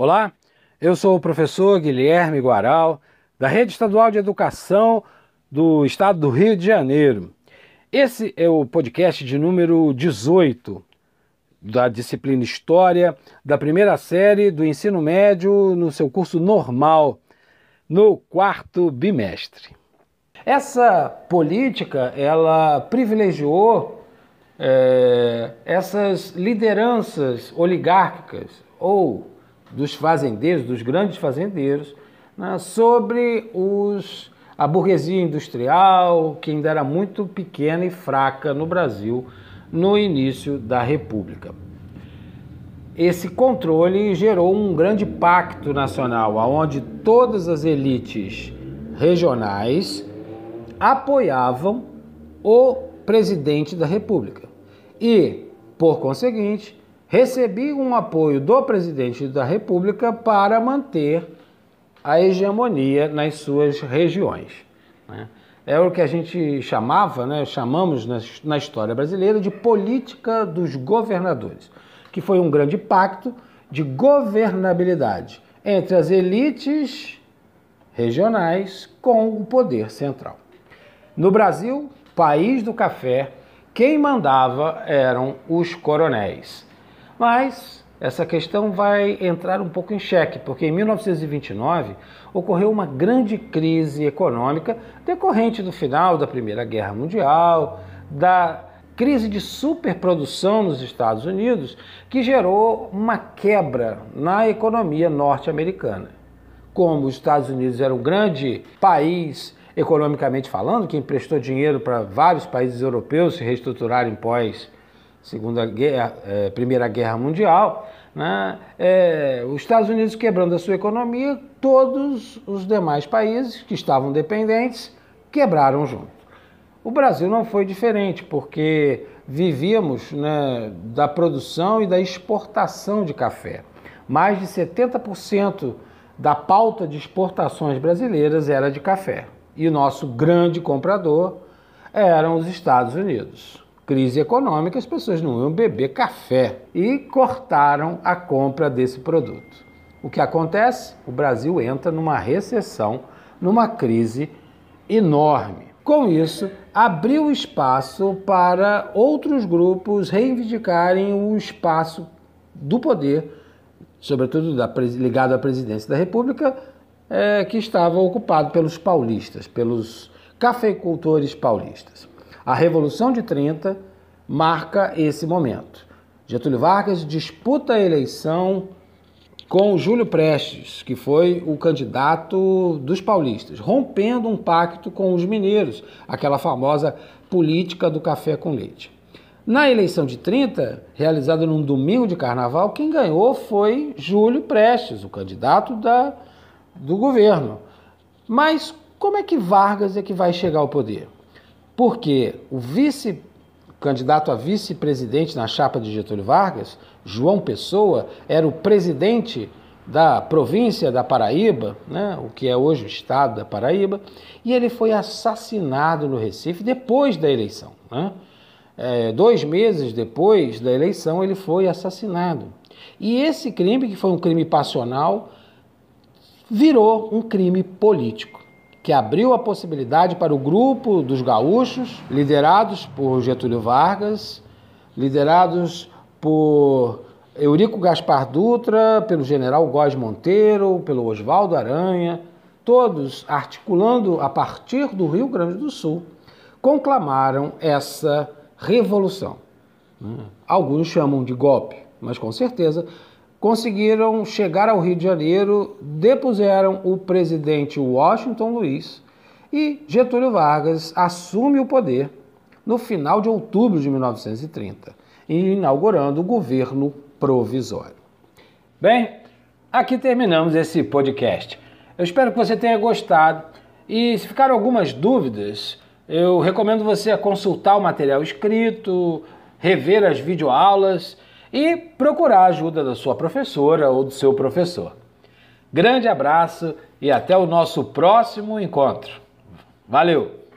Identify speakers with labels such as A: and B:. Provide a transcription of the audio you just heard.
A: Olá, eu sou o professor Guilherme Guaral, da Rede Estadual de Educação do Estado do Rio de Janeiro. Esse é o podcast de número 18 da disciplina História da primeira série do ensino médio no seu curso normal, no quarto bimestre. Essa política ela privilegiou é, essas lideranças oligárquicas ou dos fazendeiros, dos grandes fazendeiros, né, sobre os, a burguesia industrial, que ainda era muito pequena e fraca no Brasil no início da República. Esse controle gerou um grande pacto nacional, onde todas as elites regionais apoiavam o presidente da República e, por conseguinte, recebi um apoio do presidente da República para manter a hegemonia nas suas regiões. Né? É o que a gente chamava, né, chamamos na, na história brasileira de política dos governadores, que foi um grande pacto de governabilidade entre as elites regionais com o poder central. No Brasil, país do café, quem mandava eram os coronéis. Mas essa questão vai entrar um pouco em xeque, porque em 1929 ocorreu uma grande crise econômica decorrente do final da Primeira Guerra Mundial, da crise de superprodução nos Estados Unidos, que gerou uma quebra na economia norte-americana. Como os Estados Unidos era um grande país economicamente falando, que emprestou dinheiro para vários países europeus se reestruturarem pós Segunda Guerra, é, Primeira Guerra Mundial, né? É, os Estados Unidos quebrando a sua economia, todos os demais países que estavam dependentes quebraram junto. O Brasil não foi diferente, porque vivíamos né, da produção e da exportação de café. Mais de 70% da pauta de exportações brasileiras era de café. E o nosso grande comprador eram os Estados Unidos crise econômica, as pessoas não iam beber café e cortaram a compra desse produto. O que acontece? O Brasil entra numa recessão, numa crise enorme. Com isso, abriu espaço para outros grupos reivindicarem o espaço do poder, sobretudo da, ligado à presidência da República, é, que estava ocupado pelos paulistas, pelos cafeicultores paulistas. A Revolução de 30 marca esse momento. Getúlio Vargas disputa a eleição com Júlio Prestes, que foi o candidato dos paulistas, rompendo um pacto com os mineiros, aquela famosa política do café com leite. Na eleição de 30, realizada num domingo de carnaval, quem ganhou foi Júlio Prestes, o candidato da, do governo. Mas como é que Vargas é que vai chegar ao poder? Porque o vice candidato a vice-presidente na chapa de Getúlio Vargas, João Pessoa, era o presidente da província da Paraíba, né, o que é hoje o estado da Paraíba, e ele foi assassinado no Recife depois da eleição. Né? É, dois meses depois da eleição, ele foi assassinado. E esse crime, que foi um crime passional, virou um crime político que abriu a possibilidade para o grupo dos gaúchos, liderados por Getúlio Vargas, liderados por Eurico Gaspar Dutra, pelo general Góes Monteiro, pelo Oswaldo Aranha, todos articulando a partir do Rio Grande do Sul, conclamaram essa revolução. Alguns chamam de golpe, mas com certeza conseguiram chegar ao Rio de Janeiro, depuseram o presidente Washington Luiz e Getúlio Vargas assume o poder no final de outubro de 1930, inaugurando o governo provisório. Bem, aqui terminamos esse podcast. Eu espero que você tenha gostado e se ficaram algumas dúvidas, eu recomendo você consultar o material escrito, rever as videoaulas e procurar a ajuda da sua professora ou do seu professor. Grande abraço e até o nosso próximo encontro. Valeu!